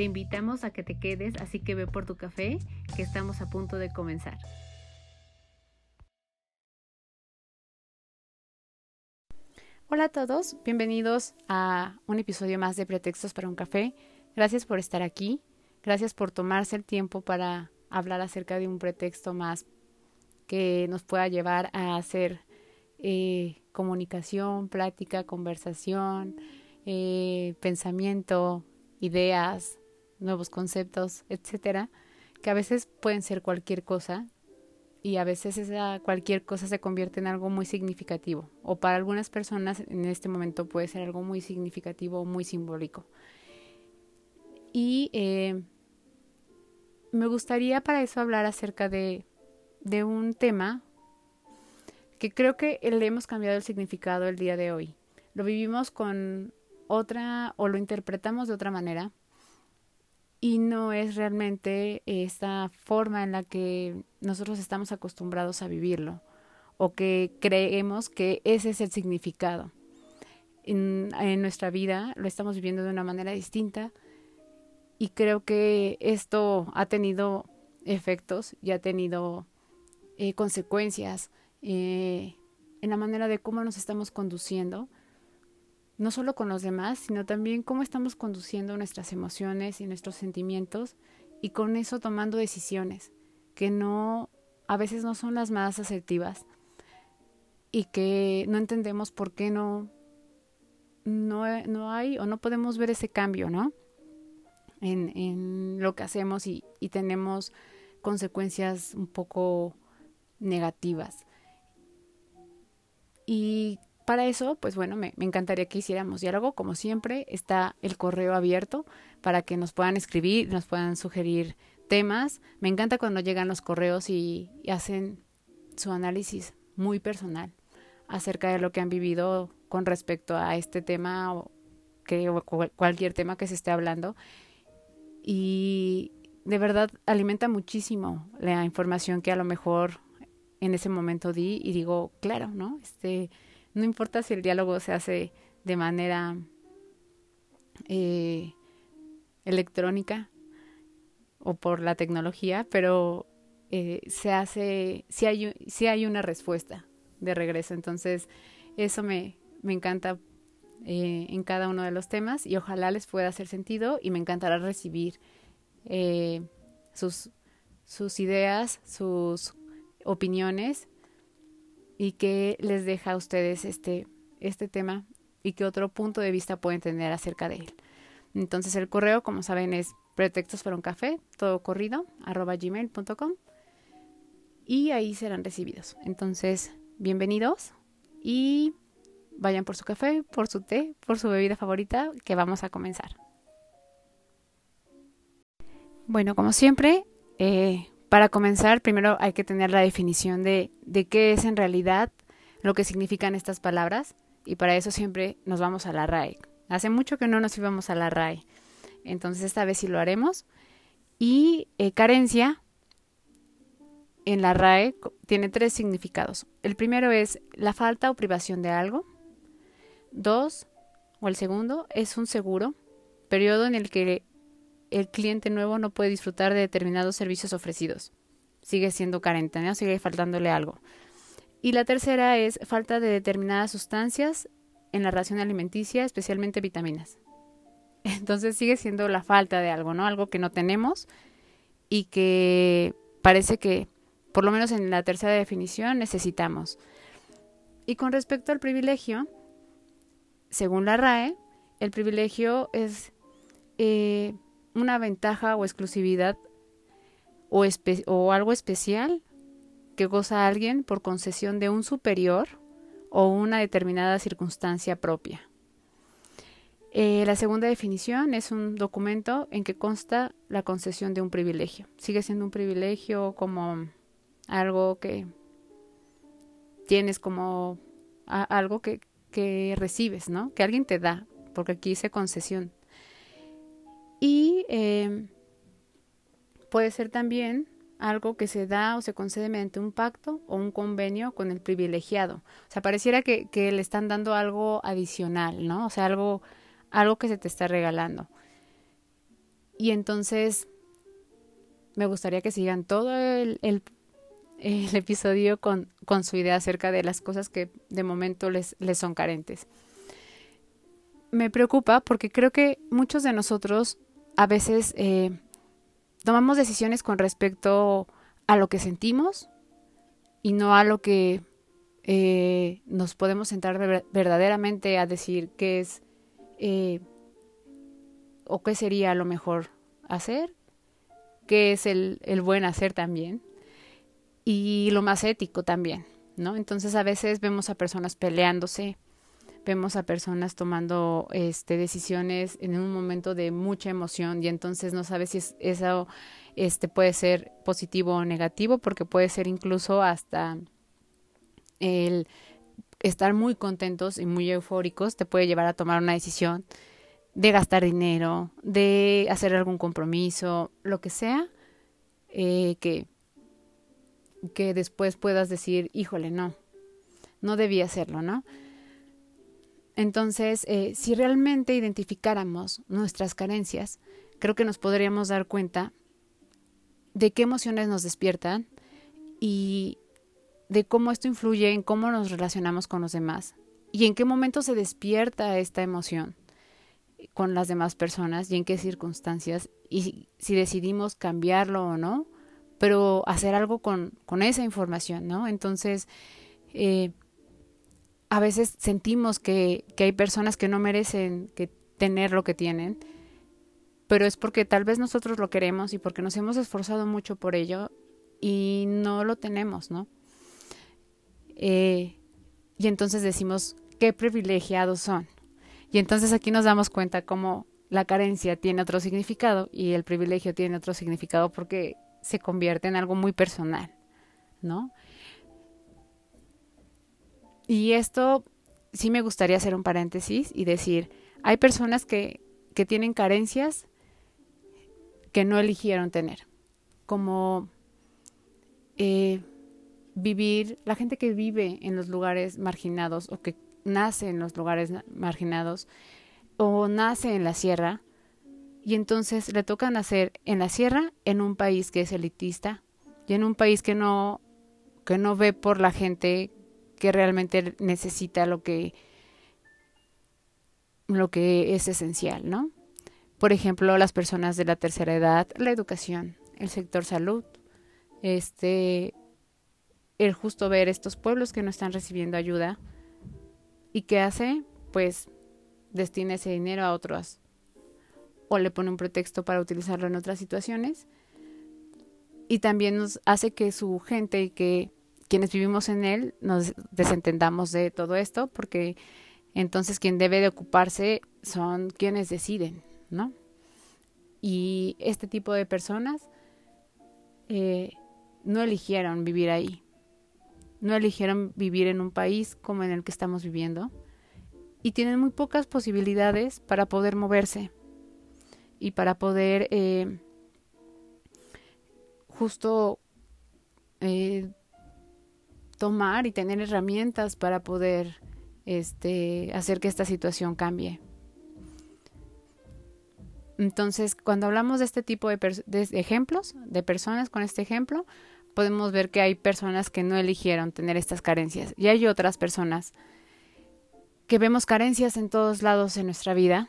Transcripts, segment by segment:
Te invitamos a que te quedes, así que ve por tu café, que estamos a punto de comenzar. Hola a todos, bienvenidos a un episodio más de Pretextos para un café. Gracias por estar aquí, gracias por tomarse el tiempo para hablar acerca de un pretexto más que nos pueda llevar a hacer eh, comunicación, plática, conversación, eh, pensamiento, ideas, nuevos conceptos, etcétera, que a veces pueden ser cualquier cosa y a veces esa cualquier cosa se convierte en algo muy significativo o para algunas personas en este momento puede ser algo muy significativo o muy simbólico. Y eh, me gustaría para eso hablar acerca de, de un tema que creo que le hemos cambiado el significado el día de hoy. Lo vivimos con otra o lo interpretamos de otra manera y no es realmente esta forma en la que nosotros estamos acostumbrados a vivirlo o que creemos que ese es el significado. En, nuestra vida lo estamos viviendo de una manera distinta y creo que esto ha tenido efectos y ha tenido eh, consecuencias eh, en la manera de cómo nos estamos conduciendo no solo con los demás, sino también cómo estamos conduciendo nuestras emociones y nuestros sentimientos y con eso tomando decisiones que no, a veces no son las más asertivas y que no entendemos por qué no, no, no hay o no podemos ver ese cambio, ¿no? En, en lo que hacemos y, y tenemos consecuencias un poco negativas. Y para eso, pues bueno, me, encantaría que hiciéramos diálogo. Como siempre, está el correo abierto para que nos puedan escribir, nos puedan sugerir temas. Me encanta cuando llegan los correos y, hacen su análisis muy personal acerca de lo que han vivido con respecto a este tema o, que, cualquier tema que se esté hablando. Y de verdad alimenta muchísimo la información que a lo mejor en ese momento di y digo, claro, ¿no? Este no importa si el diálogo se hace de manera eh, electrónica o por la tecnología, pero eh, se hace, si hay, si hay una respuesta de regreso. Entonces, eso me, me encanta eh, en cada uno de los temas y ojalá les pueda hacer sentido y me encantará recibir sus, sus ideas, sus opiniones y qué les deja a ustedes este, este tema y qué otro punto de vista pueden tener acerca de él. Entonces el correo, como saben, es pretextos para un café, todo corrido, arroba gmail.com y ahí serán recibidos. Entonces, bienvenidos y vayan por su café, por su té, por su bebida favorita, que vamos a comenzar. Bueno, como siempre, eh, para comenzar, primero hay que tener la definición de, de qué es en realidad lo que significan estas palabras y para eso siempre nos vamos a la RAE. Hace mucho que no nos íbamos a la RAE, entonces esta vez sí lo haremos. Y eh, carencia en la RAE tiene tres significados. El primero es la falta o privación de algo. Dos, o el segundo, es un seguro, periodo en el que el cliente nuevo no puede disfrutar de determinados servicios ofrecidos. Sigue siendo carente, ¿no? Sigue faltándole algo. Y la tercera es falta de determinadas sustancias en la ración alimenticia, especialmente vitaminas. Entonces sigue siendo la falta de algo, ¿no? Algo que no tenemos y que parece que, por lo menos en la tercera definición, necesitamos. Y con respecto al privilegio, según la RAE, el privilegio es eh, una ventaja o exclusividad o, algo especial que goza alguien por concesión de un superior o una determinada circunstancia propia. Eh, la segunda definición es un documento en que consta la concesión de un privilegio. Sigue siendo un privilegio como algo que tienes como algo que, que, recibes, ¿no? Que alguien te da, porque aquí dice concesión. Y eh, puede ser también algo que se da o se concede mediante un pacto o un convenio con el privilegiado. O sea, pareciera que, le están dando algo adicional, ¿no? O sea, algo, algo que se te está regalando. Y entonces me gustaría que sigan todo el, el, el episodio con, con, su idea acerca de las cosas que de momento les, les son carentes. Me preocupa porque creo que muchos de nosotros a veces eh, tomamos decisiones con respecto a lo que sentimos y no a lo que eh, nos podemos sentar verdaderamente a decir qué es eh, o qué sería lo mejor hacer, qué es el, el buen hacer también y lo más ético también, ¿no? Entonces a veces vemos a personas peleándose, vemos a personas tomando este, decisiones en un momento de mucha emoción y entonces no sabes si eso este, puede ser positivo o negativo porque puede ser incluso hasta el estar muy contentos y muy eufóricos te puede llevar a tomar una decisión de gastar dinero, de hacer algún compromiso, lo que sea, eh, que, que después puedas decir, híjole, no, no debía hacerlo, ¿no? Entonces, eh, si realmente identificáramos nuestras carencias, creo que nos podríamos dar cuenta de qué emociones nos despiertan y de cómo esto influye en cómo nos relacionamos con los demás y en qué momento se despierta esta emoción con las demás personas y en qué circunstancias y si decidimos cambiarlo o no, pero hacer algo con, con esa información, ¿no? Entonces, eh, a veces sentimos que, que hay personas que no merecen que tener lo que tienen, pero es porque tal vez nosotros lo queremos y porque nos hemos esforzado mucho por ello y no lo tenemos, ¿no? Eh, y entonces decimos, qué privilegiados son. Y entonces aquí nos damos cuenta cómo la carencia tiene otro significado y el privilegio tiene otro significado porque se convierte en algo muy personal, ¿no? Y esto sí me gustaría hacer un paréntesis y decir, hay personas que, que tienen carencias que no eligieron tener, como eh, vivir, la gente que vive en los lugares marginados o que nace en los lugares marginados o nace en la sierra y entonces le toca nacer en la sierra en un país que es elitista y en un país que no que no ve por la gente que realmente necesita lo que lo que es esencial, ¿no? Por ejemplo, las personas de la tercera edad, la educación, el sector salud, este el justo ver estos pueblos que no están recibiendo ayuda y qué hace, pues destina ese dinero a otros o le pone un pretexto para utilizarlo en otras situaciones y también nos hace que su gente y que quienes vivimos en él nos desentendamos de todo esto, porque entonces quien debe de ocuparse son quienes deciden, ¿no? Y este tipo de personas eh, no eligieron vivir ahí, no eligieron vivir en un país como en el que estamos viviendo y tienen muy pocas posibilidades para poder moverse y para poder eh, justo eh, tomar y tener herramientas para poder este, hacer que esta situación cambie. Entonces, cuando hablamos de este tipo de, de, ejemplos, de personas con este ejemplo, podemos ver que hay personas que no eligieron tener estas carencias y hay otras personas que vemos carencias en todos lados en nuestra vida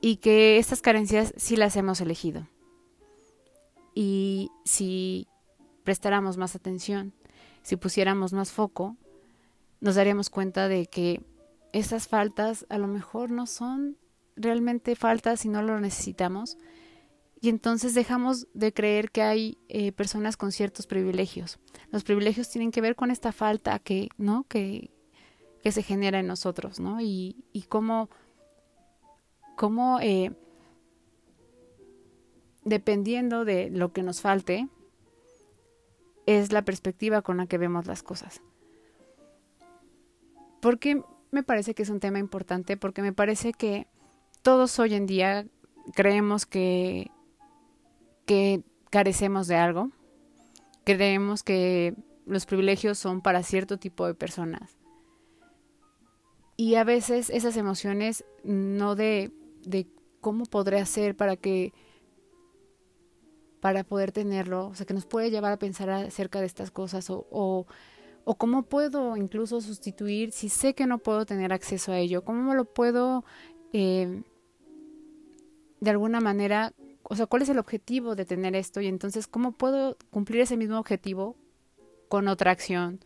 y que estas carencias sí las hemos elegido. Y si prestáramos más atención, si pusiéramos más foco, nos daríamos cuenta de que esas faltas a lo mejor no son realmente faltas y no lo necesitamos. Y entonces dejamos de creer que hay eh, personas con ciertos privilegios. Los privilegios tienen que ver con esta falta que, ¿no? que, que se genera en nosotros, ¿no? Y, y cómo cómo eh, dependiendo de lo que nos falte, es la perspectiva con la que vemos las cosas. ¿Por qué me parece que es un tema importante? Porque me parece que todos hoy en día creemos que, que carecemos de algo, creemos que los privilegios son para cierto tipo de personas. Y a veces esas emociones no de, de cómo podré hacer para que para poder tenerlo, o sea, que nos puede llevar a pensar acerca de estas cosas o, o, cómo puedo incluso sustituir si sé que no puedo tener acceso a ello, cómo lo puedo eh, de alguna manera, o sea, cuál es el objetivo de tener esto y entonces cómo puedo cumplir ese mismo objetivo con otra acción,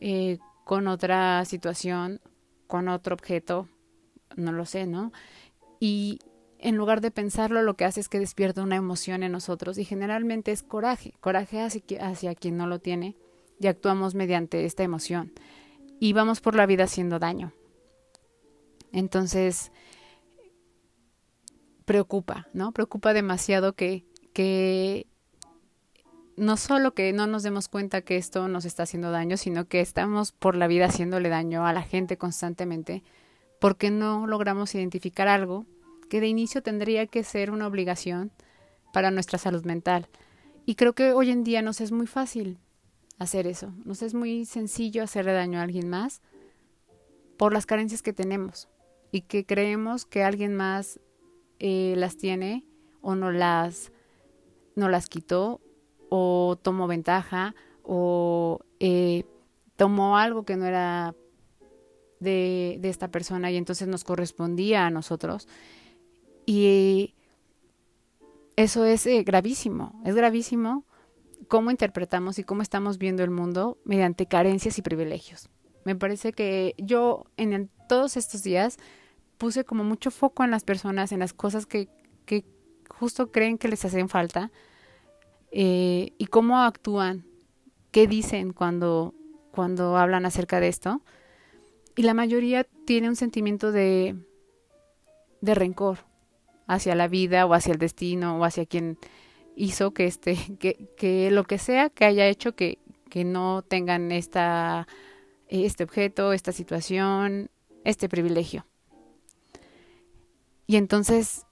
eh, con otra situación, con otro objeto, no lo sé, ¿no? Y, en lugar de pensarlo, lo que hace es que despierta una emoción en nosotros y generalmente es coraje, coraje hacia, hacia quien no lo tiene y actuamos mediante esta emoción y vamos por la vida haciendo daño. Entonces, preocupa, ¿no? Preocupa demasiado que, que no solo que no nos demos cuenta que esto nos está haciendo daño, sino que estamos por la vida haciéndole daño a la gente constantemente porque no logramos identificar algo que de inicio tendría que ser una obligación para nuestra salud mental. Y creo que hoy en día nos es muy fácil hacer eso, nos es muy sencillo hacerle daño a alguien más por las carencias que tenemos y que creemos que alguien más eh, las tiene o no las, no las quitó o tomó ventaja o eh, tomó algo que no era de, de esta persona y entonces nos correspondía a nosotros y eso es eh, gravísimo, es gravísimo cómo interpretamos y cómo estamos viendo el mundo mediante carencias y privilegios. Me parece que yo en todos estos días puse como mucho foco en las personas, en las cosas que, justo creen que les hacen falta eh, y cómo actúan, qué dicen cuando, cuando hablan acerca de esto. Y la mayoría tiene un sentimiento de, de rencor, hacia la vida o hacia el destino o hacia quien hizo que este que, que lo que sea que haya hecho que, que no tengan esta este objeto, esta situación, este privilegio. Y entonces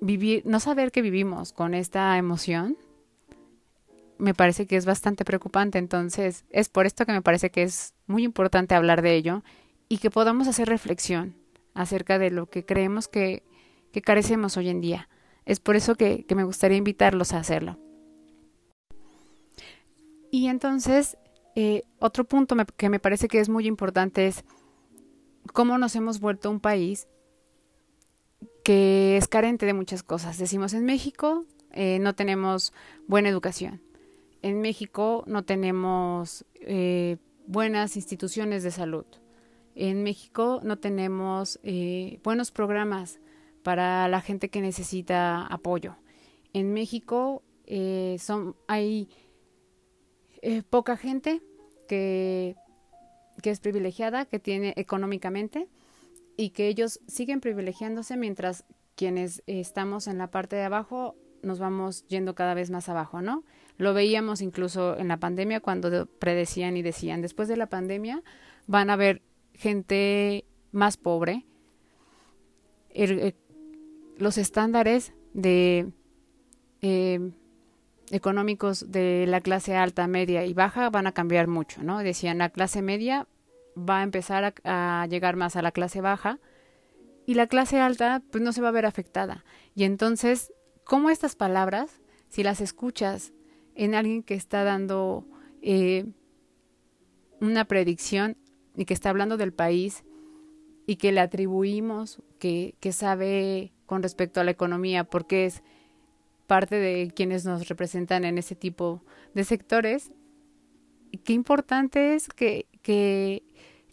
vivir no saber que vivimos con esta emoción me parece que es bastante preocupante, entonces es por esto que me parece que es muy importante hablar de ello y que podamos hacer reflexión acerca de lo que creemos que que carecemos hoy en día. Es por eso que, me gustaría invitarlos a hacerlo. Y entonces, eh, otro punto que me parece que es muy importante es cómo nos hemos vuelto un país que es carente de muchas cosas. Decimos, en México eh, no tenemos buena educación. En México no tenemos eh, buenas instituciones de salud. En México no tenemos buenos programas para la gente que necesita apoyo. En México eh, son, hay eh, poca gente que, que es privilegiada, que tiene económicamente y que ellos siguen privilegiándose mientras quienes estamos en la parte de abajo nos vamos yendo cada vez más abajo, ¿no? Lo veíamos incluso en la pandemia cuando predecían y decían, después de la pandemia van a haber gente más pobre, er, los estándares de eh, económicos de la clase alta, media y baja van a cambiar mucho, ¿no? Decían, la clase media va a empezar a, llegar más a la clase baja y la clase alta pues no se va a ver afectada. Y entonces, ¿cómo estas palabras, si las escuchas en alguien que está dando eh, una predicción y que está hablando del país y que le atribuimos que, que sabe con respecto a la economía, porque es parte de quienes nos representan en ese tipo de sectores. Qué importante es que, que,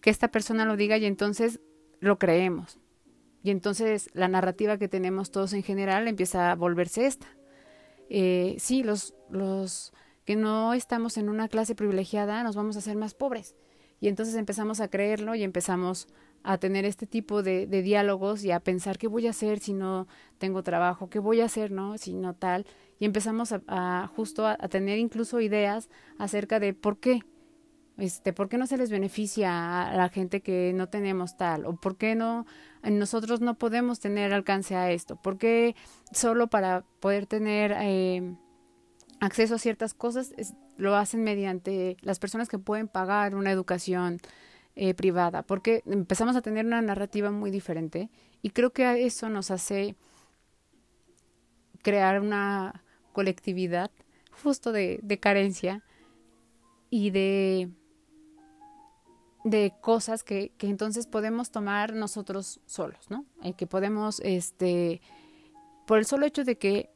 esta persona lo diga y entonces lo creemos. Y entonces la narrativa que tenemos todos en general empieza a volverse esta. Eh, sí, los, los que no estamos en una clase privilegiada nos vamos a hacer más pobres. Y entonces empezamos a creerlo y empezamos a tener este tipo de, diálogos y a pensar qué voy a hacer si no tengo trabajo, qué voy a hacer, ¿no? Si no tal. Y empezamos a, justo a, tener incluso ideas acerca de por qué, este, por qué no se les beneficia a la gente que no tenemos tal, o por qué no, nosotros no podemos tener alcance a esto, por qué solo para poder tener eh, acceso a ciertas cosas lo hacen mediante las personas que pueden pagar una educación eh, privada, porque empezamos a tener una narrativa muy diferente y creo que eso nos hace crear una colectividad justo de, de carencia y de, de cosas que, que, entonces podemos tomar nosotros solos, ¿no? Y que podemos, este, por el solo hecho de que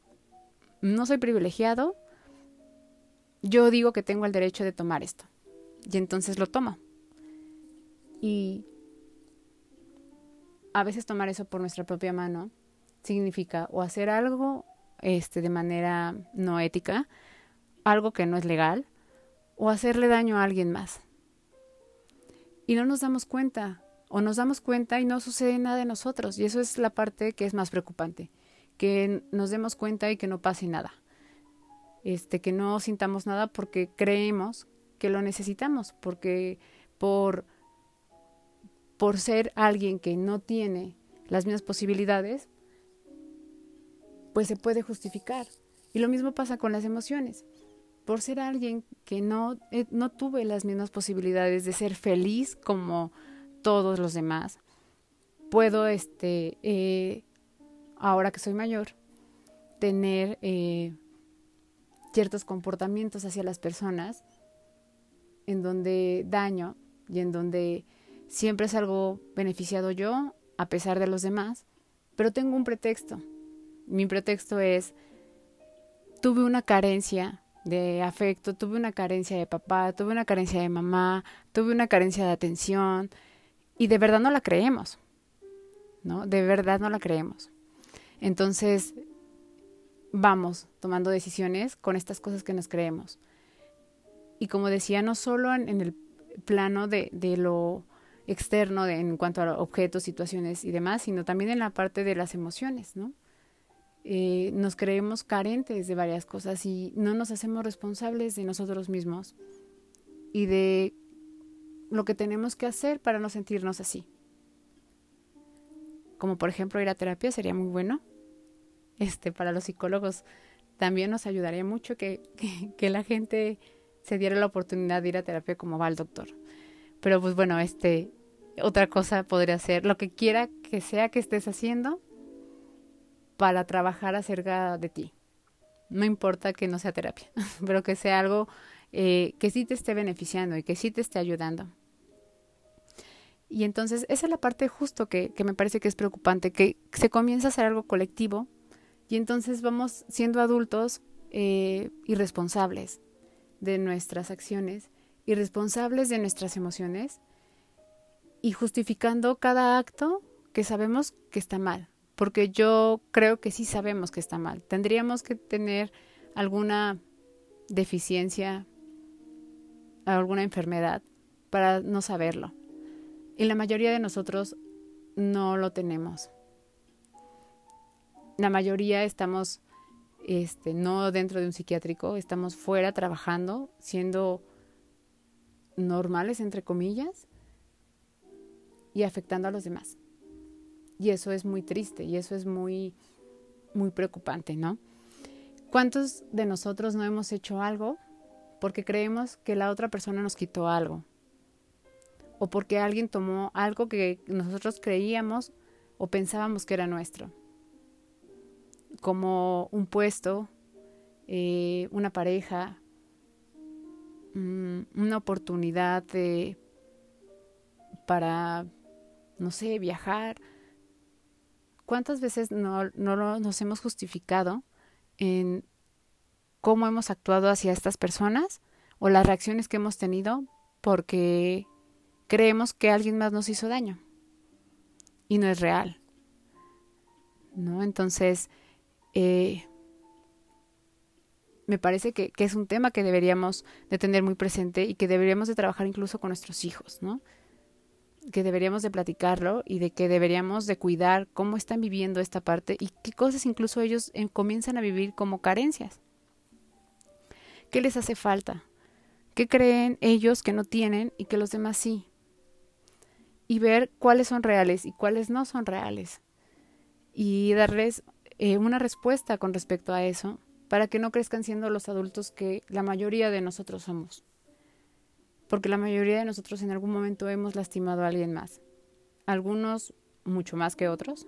no soy privilegiado, yo digo que tengo el derecho de tomar esto. Y entonces lo tomo. Y a veces tomar eso por nuestra propia mano significa o hacer algo este de manera no ética, algo que no es legal, o hacerle daño a alguien más. Y no nos damos cuenta, o nos damos cuenta y no sucede nada de nosotros, y eso es la parte que es más preocupante, que nos demos cuenta y que no pase nada. Este que no sintamos nada porque creemos que lo necesitamos, porque por por ser alguien que no tiene las mismas posibilidades, pues se puede justificar. Y lo mismo pasa con las emociones. Por ser alguien que no, eh, no tuve las mismas posibilidades de ser feliz como todos los demás, puedo, este, eh, ahora que soy mayor, tener eh, ciertos comportamientos hacia las personas en donde daño y en donde Siempre salgo beneficiado yo, a pesar de los demás, pero tengo un pretexto. Mi pretexto es, tuve una carencia de afecto, tuve una carencia de papá, tuve una carencia de mamá, tuve una carencia de atención y de verdad no la creemos, ¿no? De verdad no la creemos. Entonces, vamos tomando decisiones con estas cosas que nos creemos. Y como decía, no solo en, el plano de, de lo externo en cuanto a objetos, situaciones y demás, sino también en la parte de las emociones, ¿no? Eh, nos creemos carentes de varias cosas y no nos hacemos responsables de nosotros mismos y de lo que tenemos que hacer para no sentirnos así. Como por ejemplo ir a terapia sería muy bueno. Este, para los psicólogos también nos ayudaría mucho que, que, que la gente se diera la oportunidad de ir a terapia como va el doctor. Pero pues bueno, este, otra cosa podría ser lo que quiera que sea que estés haciendo para trabajar acerca de ti. No importa que no sea terapia, pero que sea algo eh, que sí te esté beneficiando y que sí te esté ayudando. Y entonces esa es la parte justo que, que me parece que es preocupante, que se comienza a hacer algo colectivo y entonces vamos siendo adultos eh, irresponsables de nuestras acciones, irresponsables de nuestras emociones y justificando cada acto que sabemos que está mal, porque yo creo que sí sabemos que está mal. Tendríamos que tener alguna deficiencia, alguna enfermedad para no saberlo. Y la mayoría de nosotros no lo tenemos. La mayoría estamos este, no dentro de un psiquiátrico, estamos fuera trabajando, siendo normales, entre comillas, y afectando a los demás. Y eso es muy triste y eso es muy, muy preocupante, ¿no? ¿Cuántos de nosotros no hemos hecho algo porque creemos que la otra persona nos quitó algo? O porque alguien tomó algo que nosotros creíamos o pensábamos que era nuestro. Como un puesto, eh, una pareja, mm, una oportunidad de, para no sé, viajar. ¿Cuántas veces no, no nos hemos justificado en cómo hemos actuado hacia estas personas o las reacciones que hemos tenido porque creemos que alguien más nos hizo daño y no es real. ¿No? Entonces, eh, me parece que, que, es un tema que deberíamos de tener muy presente y que deberíamos de trabajar incluso con nuestros hijos, ¿no? Que deberíamos de platicarlo y de que deberíamos de cuidar cómo están viviendo esta parte y qué cosas incluso ellos eh, comienzan a vivir como carencias. ¿Qué les hace falta? ¿Qué creen ellos que no tienen y que los demás sí? Y ver cuáles son reales y cuáles no son reales. Y darles eh, una respuesta con respecto a eso para que no crezcan siendo los adultos que la mayoría de nosotros somos porque la mayoría de nosotros en algún momento hemos lastimado a alguien más. Algunos mucho más que otros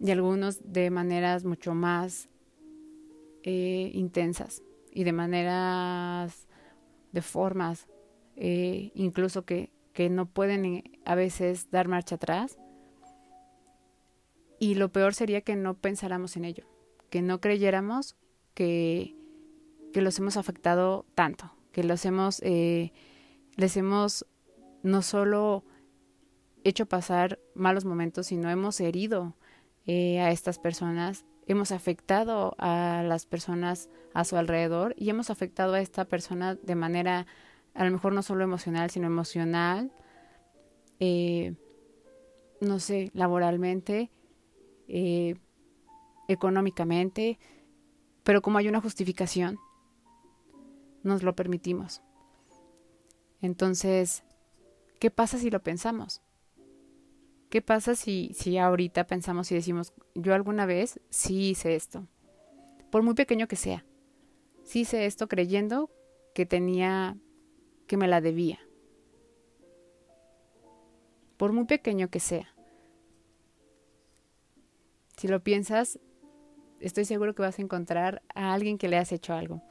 y algunos de maneras mucho más eh, intensas y de maneras, de formas, eh, incluso que, que no pueden eh, a veces dar marcha atrás. Y lo peor sería que no pensáramos en ello, que no creyéramos que, que los hemos afectado tanto, que los hemos, eh, les hemos no solo hecho pasar malos momentos, sino hemos herido eh, a estas personas, hemos afectado a las personas a su alrededor y hemos afectado a esta persona de manera a lo mejor no solo emocional, sino emocional, eh, no sé, laboralmente, económicamente, pero como hay una justificación, nos lo permitimos. Entonces, ¿qué pasa si lo pensamos? ¿Qué pasa si, si ahorita pensamos y decimos, yo alguna vez sí hice esto? Por muy pequeño que sea. Sí hice esto creyendo que tenía, que me la debía. Por muy pequeño que sea. Si lo piensas, estoy seguro que vas a encontrar a alguien que le has hecho algo.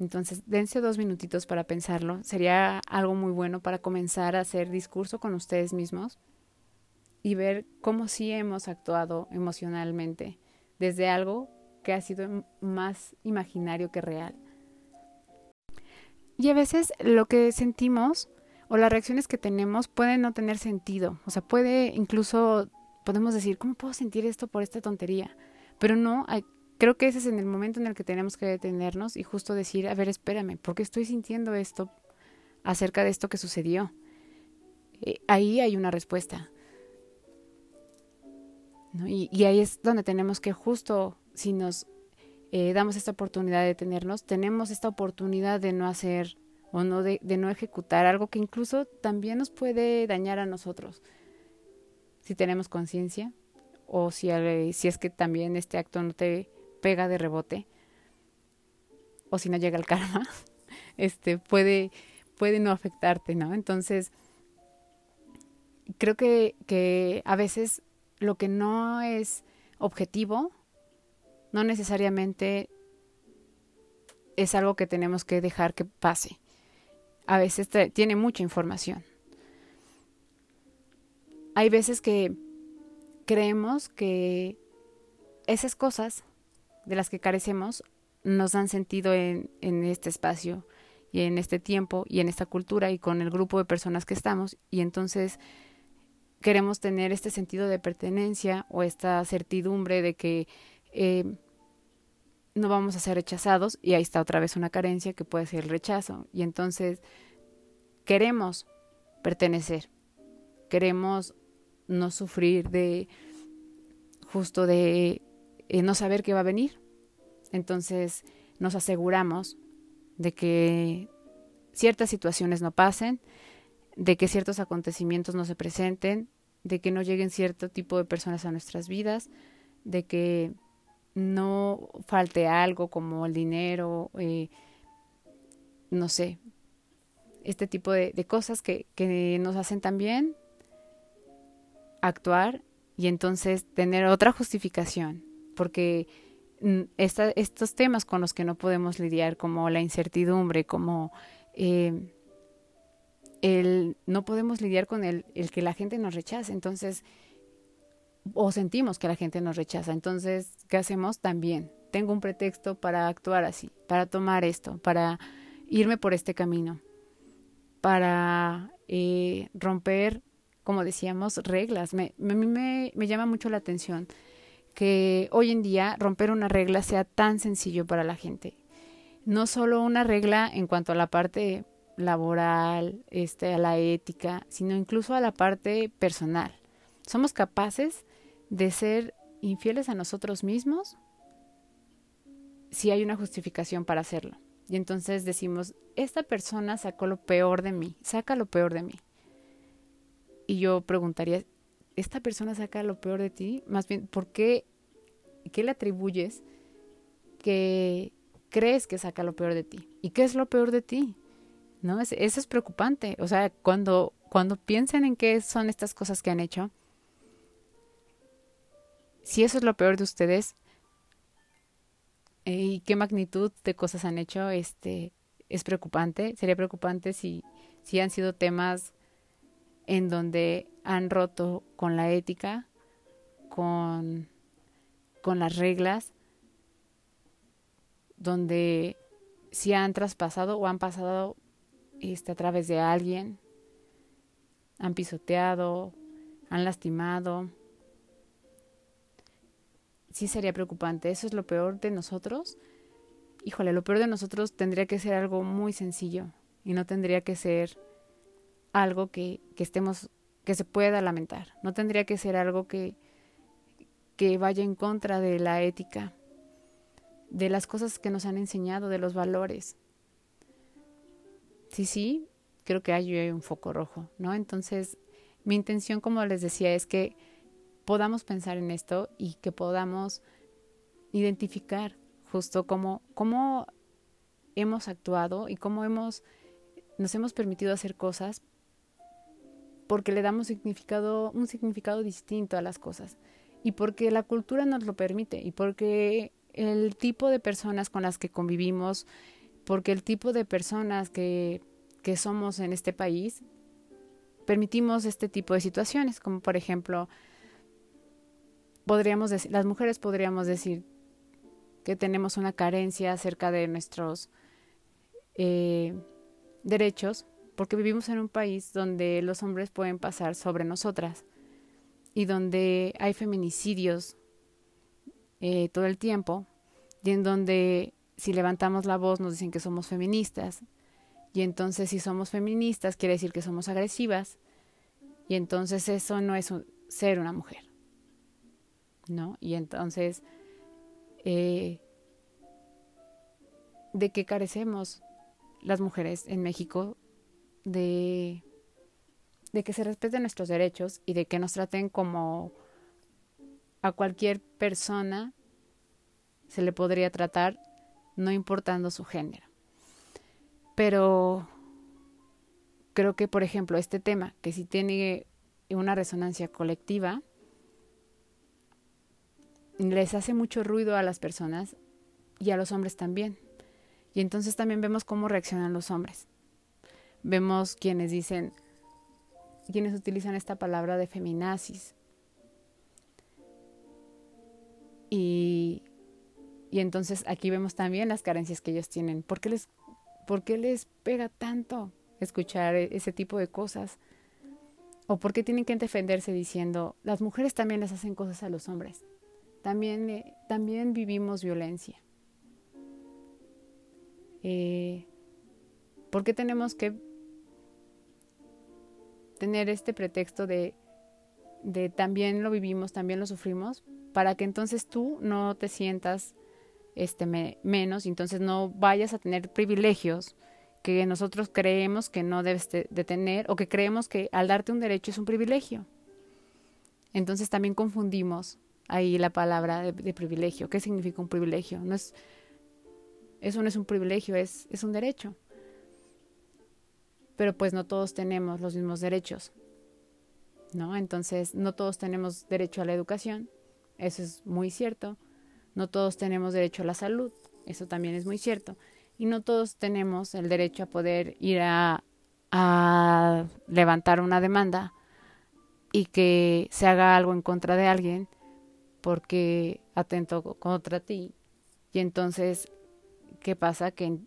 Entonces, dense dos minutitos para pensarlo. Sería algo muy bueno para comenzar a hacer discurso con ustedes mismos y ver cómo sí hemos actuado emocionalmente desde algo que ha sido más imaginario que real. Y a veces lo que sentimos o las reacciones que tenemos pueden no tener sentido. O sea, puede incluso, podemos decir, ¿cómo puedo sentir esto por esta tontería? Pero no, hay, Creo que ese es en el momento en el que tenemos que detenernos y justo decir, a ver, espérame, ¿por qué estoy sintiendo esto acerca de esto que sucedió? Eh, ahí hay una respuesta. Y, ahí es donde tenemos que justo, si nos eh, damos esta oportunidad de detenernos, tenemos esta oportunidad de no hacer o no de, de no ejecutar algo que incluso también nos puede dañar a nosotros. Si tenemos conciencia o si, si es que también este acto no te pega de rebote o si no llega el karma, este puede puede no afectarte, ¿no? Entonces, creo que, que a veces lo que no es objetivo no necesariamente es algo que tenemos que dejar que pase. A veces tiene mucha información. Hay veces que creemos que esas cosas de las que carecemos nos dan sentido en, en este espacio y en este tiempo y en esta cultura y con el grupo de personas que estamos. Y entonces queremos tener este sentido de pertenencia o esta certidumbre de que eh, no vamos a ser rechazados y ahí está otra vez una carencia que puede ser el rechazo. Y entonces queremos pertenecer queremos no sufrir de justo de eh, no saber qué va a venir. Entonces nos aseguramos de que ciertas situaciones no pasen, de que ciertos acontecimientos no se presenten, de que no lleguen cierto tipo de personas a nuestras vidas, de que no falte algo como el dinero, eh, no sé, este tipo de, cosas que nos hacen también actuar y entonces tener otra justificación porque mm, estos temas con los que no podemos lidiar, como la incertidumbre, como eh, el no podemos lidiar con el, el que la gente nos rechaza, entonces, o sentimos que la gente nos rechaza, entonces, ¿qué hacemos? También tengo un pretexto para actuar así, para tomar esto, para irme por este camino, para eh, romper, como decíamos, reglas. Me, me, me, me llama mucho la atención que hoy en día romper una regla sea tan sencillo para la gente. No solo una regla en cuanto a la parte laboral, este, a la ética, sino incluso a la parte personal. Somos capaces de ser infieles a nosotros mismos si hay una justificación para hacerlo. Y entonces decimos, esta persona sacó lo peor de mí, saca lo peor de mí. Y yo preguntaría, ¿esta persona saca lo peor de ti? Más bien, ¿por qué, qué le atribuyes que crees que saca lo peor de ti? ¿Y qué es lo peor de ti? ¿No? eso es preocupante. O sea, cuando, cuando piensen en qué son estas cosas que han hecho, si eso es lo peor de ustedes, eh, y qué magnitud de cosas han hecho, este, es preocupante. Sería preocupante si, si han sido temas en donde han roto con la ética, con, con las reglas, donde si han traspasado o han pasado este, a través de alguien, han pisoteado, han lastimado, sí sería preocupante. Eso es lo peor de nosotros. Híjole, lo peor de nosotros tendría que ser algo muy sencillo y no tendría que ser algo que, que estemos, que se pueda lamentar. No tendría que ser algo que, que vaya en contra de la ética, de las cosas que nos han enseñado, de los valores. Sí, sí, creo que hay un foco rojo, ¿no? Entonces, mi intención, como les decía, es que podamos pensar en esto y que podamos identificar justo cómo, cómo hemos actuado y cómo hemos, nos hemos permitido hacer cosas porque le damos significado, un significado distinto a las cosas. Y porque la cultura nos lo permite y porque el tipo de personas con las que convivimos, porque el tipo de personas que, somos en este país, permitimos este tipo de situaciones, como por ejemplo podríamos decir, las mujeres podríamos decir que tenemos una carencia acerca de nuestros eh, derechos, porque vivimos en un país donde los hombres pueden pasar sobre nosotras y donde hay feminicidios eh, todo el tiempo y en donde si levantamos la voz nos dicen que somos feministas y entonces si somos feministas quiere decir que somos agresivas y entonces eso no es ser una mujer. ¿no? Y entonces, eh, ¿de qué carecemos las mujeres en México? De, que se respeten nuestros derechos y de que nos traten como a cualquier persona se le podría tratar no importando su género. Pero creo que, por ejemplo, este tema, que si tiene una resonancia colectiva, les hace mucho ruido a las personas y a los hombres también. Y entonces también vemos cómo reaccionan los hombres. Vemos quienes dicen, quienes utilizan esta palabra de feminazis. Y, y entonces aquí vemos también las carencias que ellos tienen. ¿Por qué les, por les pega tanto escuchar e-, ese tipo de cosas? ¿O por qué tienen que defenderse diciendo, las mujeres también les hacen cosas a los hombres? también, eh, también vivimos violencia. Eh, ¿Por qué tenemos que tener este pretexto de, de también lo vivimos, también lo sufrimos, para que entonces tú no te sientas este menos y entonces no vayas a tener privilegios que nosotros creemos que no debes de, de, tener o que creemos que al darte un derecho es un privilegio. Entonces también confundimos ahí la palabra de, privilegio. ¿Qué significa un privilegio? No es, eso no es un privilegio, es, es un derecho. Pero pues no todos tenemos los mismos derechos. ¿No? Entonces, no todos tenemos derecho a la educación, eso es muy cierto. No todos tenemos derecho a la salud, eso también es muy cierto. Y no todos tenemos el derecho a poder ir a, a levantar una demanda y que se haga algo en contra de alguien porque atento contra ti. Y entonces, ¿qué pasa? Que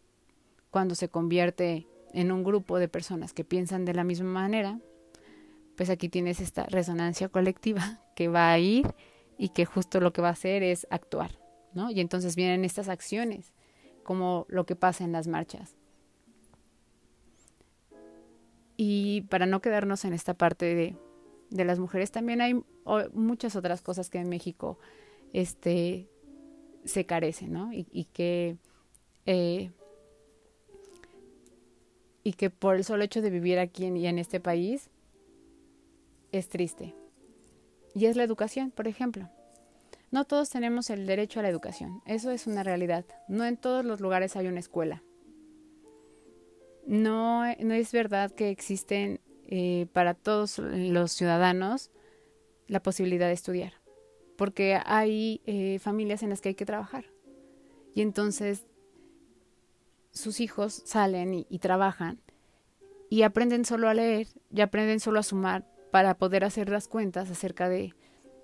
cuando se convierte en un grupo de personas que piensan de la misma manera, pues aquí tienes esta resonancia colectiva que va a ir y que justo lo que va a hacer es actuar, ¿no? Y entonces vienen estas acciones, como lo que pasa en las marchas. Y para no quedarnos en esta parte de, de las mujeres, también hay muchas otras cosas que en México este, se carecen, ¿no? Y, que eh, y que por el solo hecho de vivir aquí y en este país es triste. Y es la educación, por ejemplo. No todos tenemos el derecho a la educación, eso es una realidad. No en todos los lugares hay una escuela. No, no es verdad que existen eh, para todos los ciudadanos la posibilidad de estudiar, porque hay eh, familias en las que hay que trabajar. Y entonces sus hijos salen y, trabajan y aprenden solo a leer y aprenden solo a sumar para poder hacer las cuentas acerca de,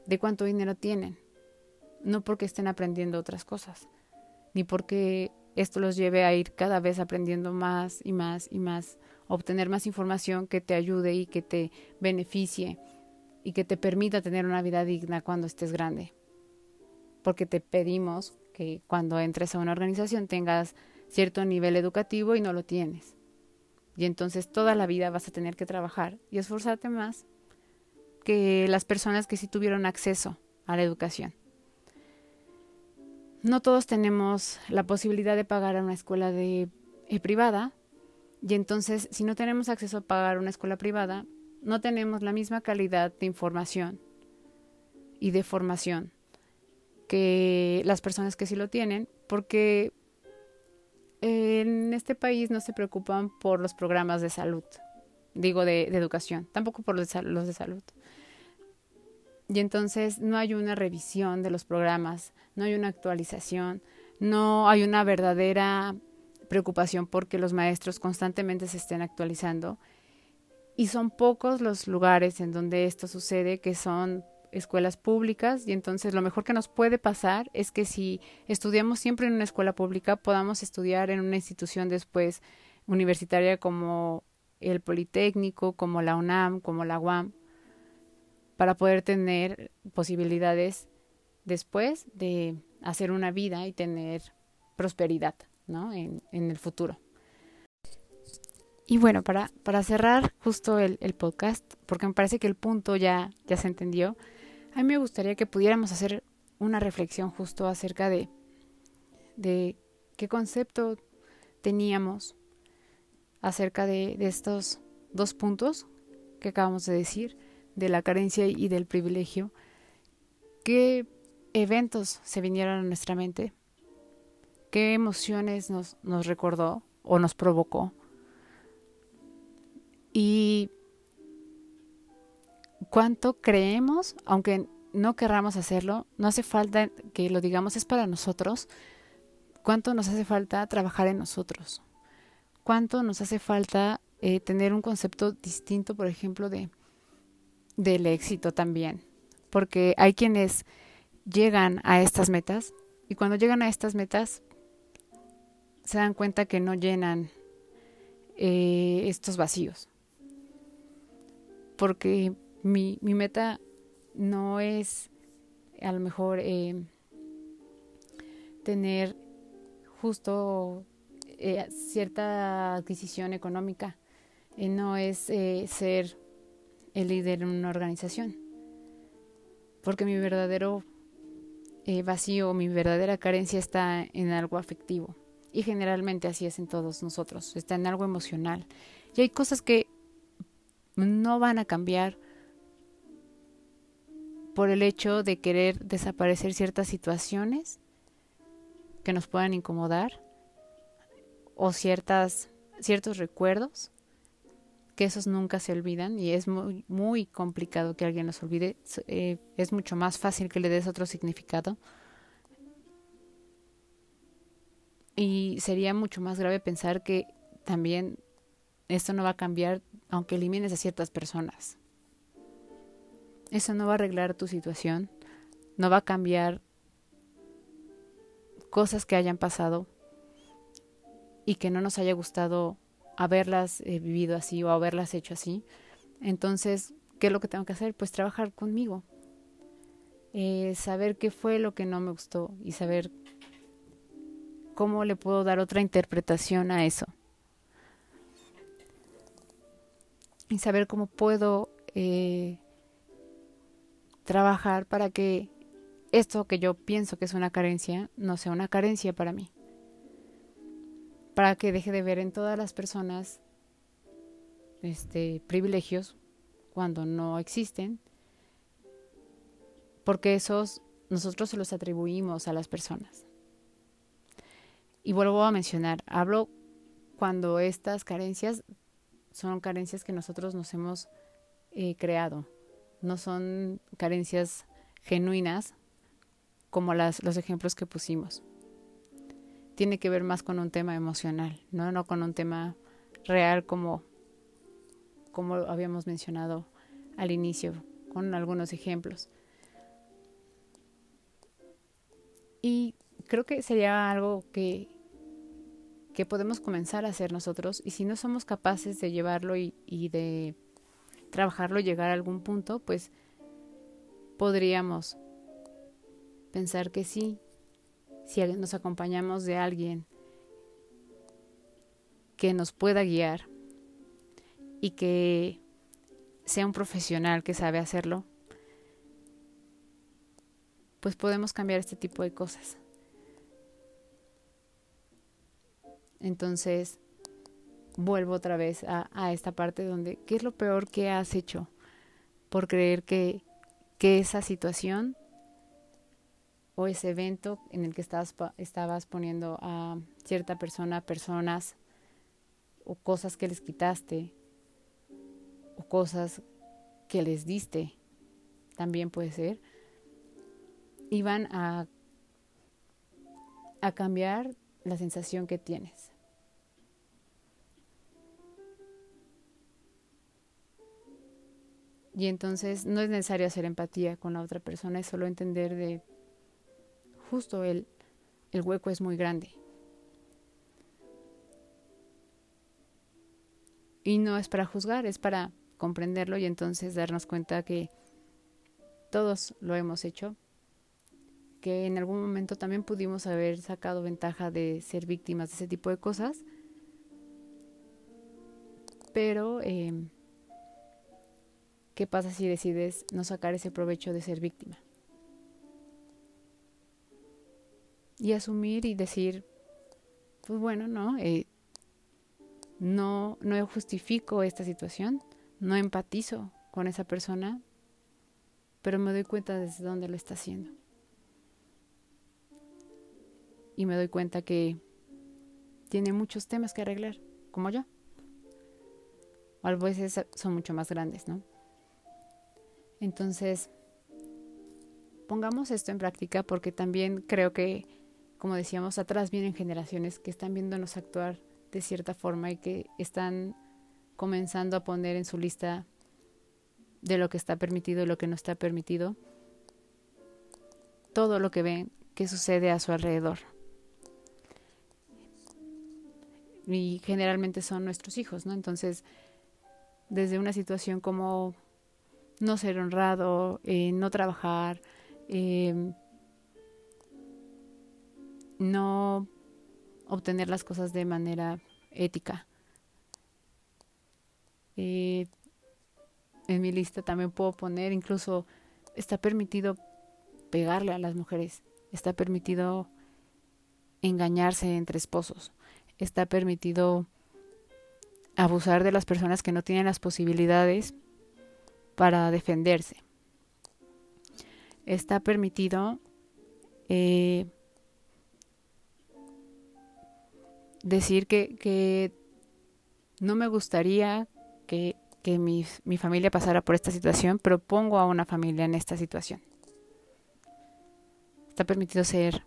de cuánto dinero tienen. No porque estén aprendiendo otras cosas, ni porque esto los lleve a ir cada vez aprendiendo más y más y más, obtener más información que te ayude y que te beneficie y que te permita tener una vida digna cuando estés grande. Porque te pedimos que cuando entres a una organización tengas cierto nivel educativo y no lo tienes. Y entonces toda la vida vas a tener que trabajar y esforzarte más que las personas que sí tuvieron acceso a la educación. No todos tenemos la posibilidad de pagar a una escuela de, eh, privada y entonces si no tenemos acceso a pagar una escuela privada, no tenemos la misma calidad de información y de formación que las personas que sí lo tienen, porque en este país no se preocupan por los programas de salud, digo de, educación, tampoco por los de, los de salud. Y entonces no hay una revisión de los programas, no hay una actualización, no hay una verdadera preocupación porque los maestros constantemente se estén actualizando. Y son pocos los lugares en donde esto sucede, que son escuelas públicas y entonces lo mejor que nos puede pasar es que si estudiamos siempre en una escuela pública podamos estudiar en una institución después universitaria como el Politécnico, como la UNAM, como la UAM, para poder tener posibilidades después de hacer una vida y tener prosperidad ¿no? en, en el futuro. Y bueno, para, para cerrar justo el, el, podcast, porque me parece que el punto ya, ya se entendió, a mí me gustaría que pudiéramos hacer una reflexión justo acerca de, de qué concepto teníamos acerca de, de estos dos puntos que acabamos de decir, de la carencia y del privilegio, qué eventos se vinieron a nuestra mente, qué emociones nos, nos recordó o nos provocó. Y cuánto creemos, aunque no querramos hacerlo, no hace falta que lo digamos, es para nosotros, cuánto nos hace falta trabajar en nosotros, cuánto nos hace falta eh, tener un concepto distinto, por ejemplo, de del éxito también, porque hay quienes llegan a estas metas y cuando llegan a estas metas se dan cuenta que no llenan eh, estos vacíos, porque mi, mi meta no es a lo mejor eh, tener justo eh, cierta adquisición económica, eh, no es ser el líder en una organización, porque mi verdadero vacío, mi verdadera carencia está en algo afectivo. Y generalmente así es en todos nosotros, está en algo emocional. Y hay cosas que no van a cambiar por el hecho de querer desaparecer ciertas situaciones que nos puedan incomodar o ciertas ciertos recuerdos que esos nunca se olvidan y es muy, muy complicado que alguien los olvide. Eh, es mucho más fácil que le des otro significado. Y sería mucho más grave pensar que también esto no va a cambiar aunque elimines a ciertas personas. Eso no va a arreglar tu situación, no va a cambiar cosas que hayan pasado y que no nos haya gustado haberlas eh, vivido así o haberlas hecho así. Entonces, ¿qué es lo que tengo que hacer? Pues trabajar conmigo. Eh, saber qué fue lo que no me gustó y saber cómo le puedo dar otra interpretación a eso. saber cómo puedo eh, trabajar para que esto que yo pienso que es una carencia no sea una carencia para mí. Para que deje de ver en todas las personas este, privilegios cuando no existen. Porque esos nosotros se los atribuimos a las personas. Y vuelvo a mencionar, hablo cuando estas carencias son carencias que nosotros nos hemos eh, creado, no son carencias genuinas como las, los ejemplos que pusimos. Tiene que ver más con un tema emocional, no, no con un tema real como, como habíamos mencionado al inicio, con algunos ejemplos. Y creo que sería algo que, que podemos comenzar a hacer nosotros y si no somos capaces de llevarlo y, y de trabajarlo, llegar a algún punto, pues podríamos pensar que sí, si nos acompañamos de alguien que nos pueda guiar y que sea un profesional que sabe hacerlo, pues podemos cambiar este tipo de cosas. Entonces, vuelvo otra vez a, esta parte donde, ¿qué es lo peor que has hecho por creer que, que esa situación o ese evento en el que estabas, estabas poniendo a cierta persona, personas o cosas que les quitaste o cosas que les diste, también puede ser, iban a, a cambiar la sensación que tienes. Y entonces no es necesario hacer empatía con la otra persona, es solo entender de justo el, el hueco es muy grande. Y no es para juzgar, es para comprenderlo y entonces darnos cuenta que todos lo hemos hecho, que en algún momento también pudimos haber sacado ventaja de ser víctimas de ese tipo de cosas, pero eh, ¿qué pasa si decides no sacar ese provecho de ser víctima? Y asumir y decir, pues bueno, no, eh, no, no justifico esta situación, no empatizo con esa persona, pero me doy cuenta desde dónde lo está haciendo y me doy cuenta que tiene muchos temas que arreglar, como yo. O a veces son mucho más grandes, ¿no? Entonces, pongamos esto en práctica porque también creo que, como decíamos, atrás vienen generaciones que están viéndonos actuar de cierta forma y que están comenzando a poner en su lista de lo que está permitido y lo que no está permitido todo lo que ven que sucede a su alrededor y generalmente son nuestros hijos, ¿no? Entonces, desde una situación como no ser honrado, eh, no trabajar, eh, no obtener las cosas de manera ética. Eh, en mi lista también puedo poner, incluso está permitido pegarle a las mujeres, está permitido engañarse entre esposos, está permitido abusar de las personas que no tienen las posibilidades para defenderse. Está permitido eh, decir que, que, no me gustaría que, que mi, mi, familia pasara por esta situación, pero pongo a una familia en esta situación. Está permitido ser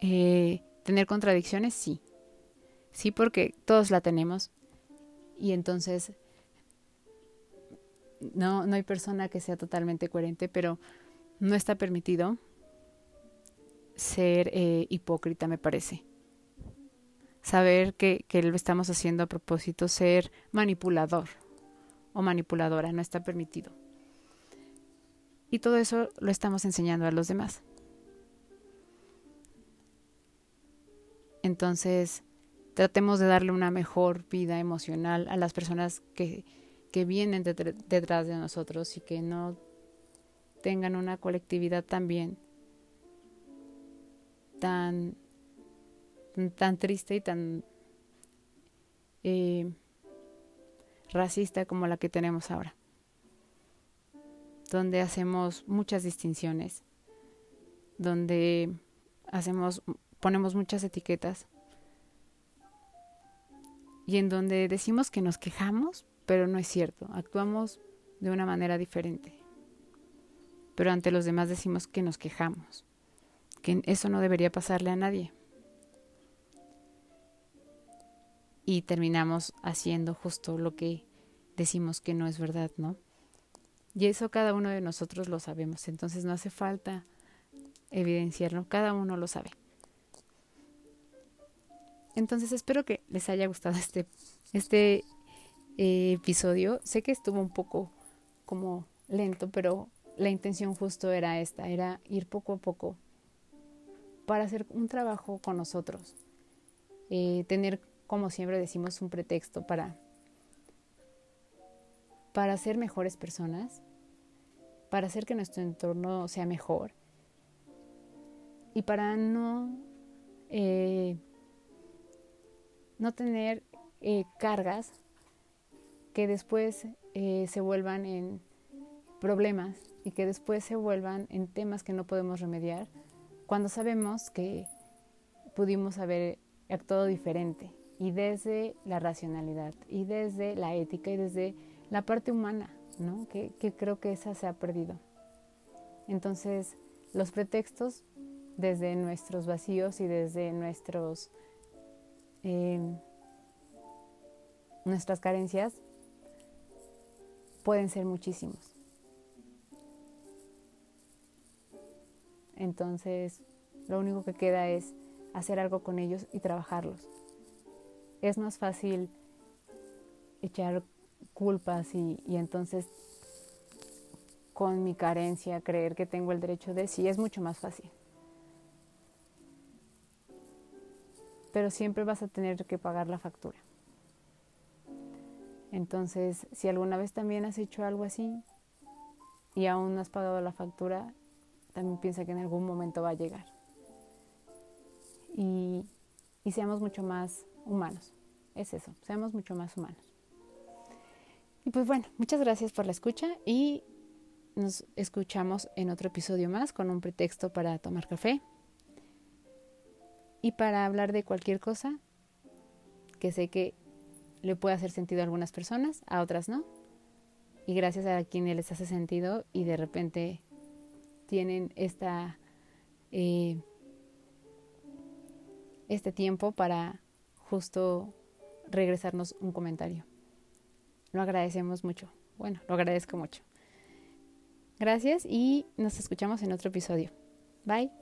eh, ¿Tener contradicciones? Sí. Sí, porque todos la tenemos. Y entonces no, no hay persona que sea totalmente coherente, pero no está permitido ser eh, hipócrita, me parece. Saber que, que lo estamos haciendo a propósito, ser manipulador o manipuladora, no está permitido. Y todo eso lo estamos enseñando a los demás. Entonces, tratemos de darle una mejor vida emocional a las personas que, que vienen detrás de nosotros y que no tengan una colectividad también tan, tan triste y tan eh, racista como la que tenemos ahora, donde hacemos muchas distinciones, donde hacemos, ponemos muchas etiquetas y en donde decimos que nos quejamos, pero no es cierto, actuamos de una manera diferente. Pero ante los demás decimos que nos quejamos, que eso no debería pasarle a nadie. Y terminamos haciendo justo lo que decimos que no es verdad, ¿no? Y eso cada uno de nosotros lo sabemos, entonces no hace falta evidenciarlo, cada uno lo sabe. Entonces espero que les haya gustado este, este eh, episodio. Sé que estuvo un poco como lento, pero la intención justo era esta, era ir poco a poco para hacer un trabajo con nosotros. Eh, tener, como siempre decimos, un pretexto para, para ser mejores personas, para hacer que nuestro entorno sea mejor y para no eh, no tener cargas que después eh, se vuelvan en problemas y que después se vuelvan en temas que no podemos remediar cuando sabemos que pudimos haber actuado diferente y desde la racionalidad y desde la ética y desde la parte humana, ¿no? que, creo que esa se ha perdido. Entonces, los pretextos desde nuestros vacíos y desde nuestros Em, nuestras carencias pueden ser muchísimos. Entonces, lo único que queda es hacer algo con ellos y trabajarlos. Es más fácil echar culpas y, y entonces con mi carencia creer que tengo el derecho de sí es mucho más fácil. pero siempre vas a tener que pagar la factura. Entonces, si alguna vez también has hecho algo así y aún no has pagado la factura, también piensa que en algún momento va a llegar. Y, y seamos mucho más humanos. Es eso, seamos mucho más humanos. Y pues bueno, muchas gracias por la escucha y nos escuchamos en otro episodio más con un pretexto para tomar café y para hablar de cualquier cosa que sé que le puede hacer sentido a algunas personas, a otras no. Y gracias a quienes les hace sentido y de repente tienen esta eh, este tiempo para justo regresarnos un comentario. Lo agradecemos mucho. Bueno, lo agradezco mucho. Gracias y nos escuchamos en otro episodio. Bye.